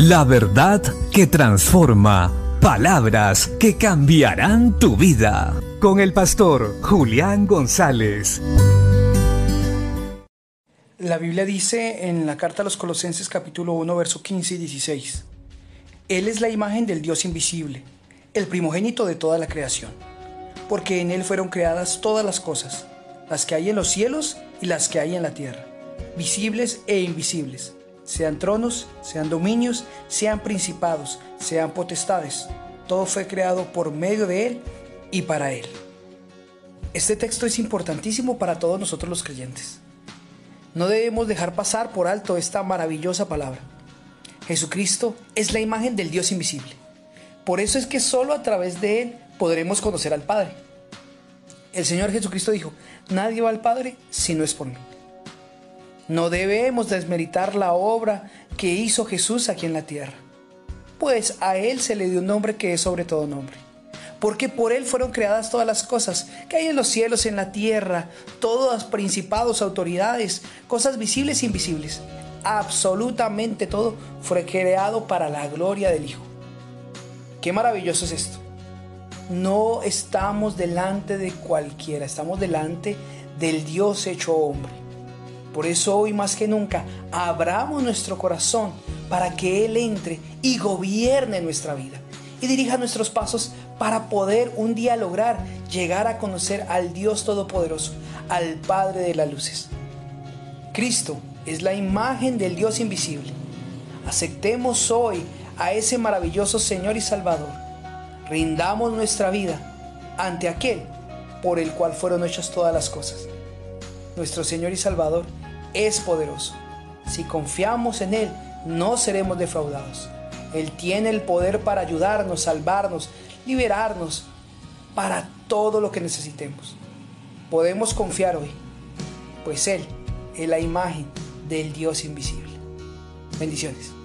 La verdad que transforma. Palabras que cambiarán tu vida. Con el pastor Julián González. La Biblia dice en la carta a los Colosenses capítulo 1, verso 15 y 16. Él es la imagen del Dios invisible, el primogénito de toda la creación, porque en Él fueron creadas todas las cosas, las que hay en los cielos y las que hay en la tierra, visibles e invisibles sean tronos, sean dominios, sean principados, sean potestades. Todo fue creado por medio de Él y para Él. Este texto es importantísimo para todos nosotros los creyentes. No debemos dejar pasar por alto esta maravillosa palabra. Jesucristo es la imagen del Dios invisible. Por eso es que solo a través de Él podremos conocer al Padre. El Señor Jesucristo dijo, nadie va al Padre si no es por mí. No debemos desmeritar la obra que hizo Jesús aquí en la tierra, pues a Él se le dio un nombre que es sobre todo nombre. Porque por Él fueron creadas todas las cosas que hay en los cielos en la tierra, todos principados, autoridades, cosas visibles e invisibles. Absolutamente todo fue creado para la gloria del Hijo. Qué maravilloso es esto. No estamos delante de cualquiera, estamos delante del Dios hecho hombre por eso hoy más que nunca abramos nuestro corazón para que Él entre y gobierne nuestra vida y dirija nuestros pasos para poder un día lograr llegar a conocer al Dios Todopoderoso, al Padre de las Luces. Cristo es la imagen del Dios invisible. Aceptemos hoy a ese maravilloso Señor y Salvador. Rindamos nuestra vida ante aquel por el cual fueron hechas todas las cosas. Nuestro Señor y Salvador es poderoso. Si confiamos en Él, no seremos defraudados. Él tiene el poder para ayudarnos, salvarnos, liberarnos, para todo lo que necesitemos. Podemos confiar hoy, pues Él es la imagen del Dios invisible. Bendiciones.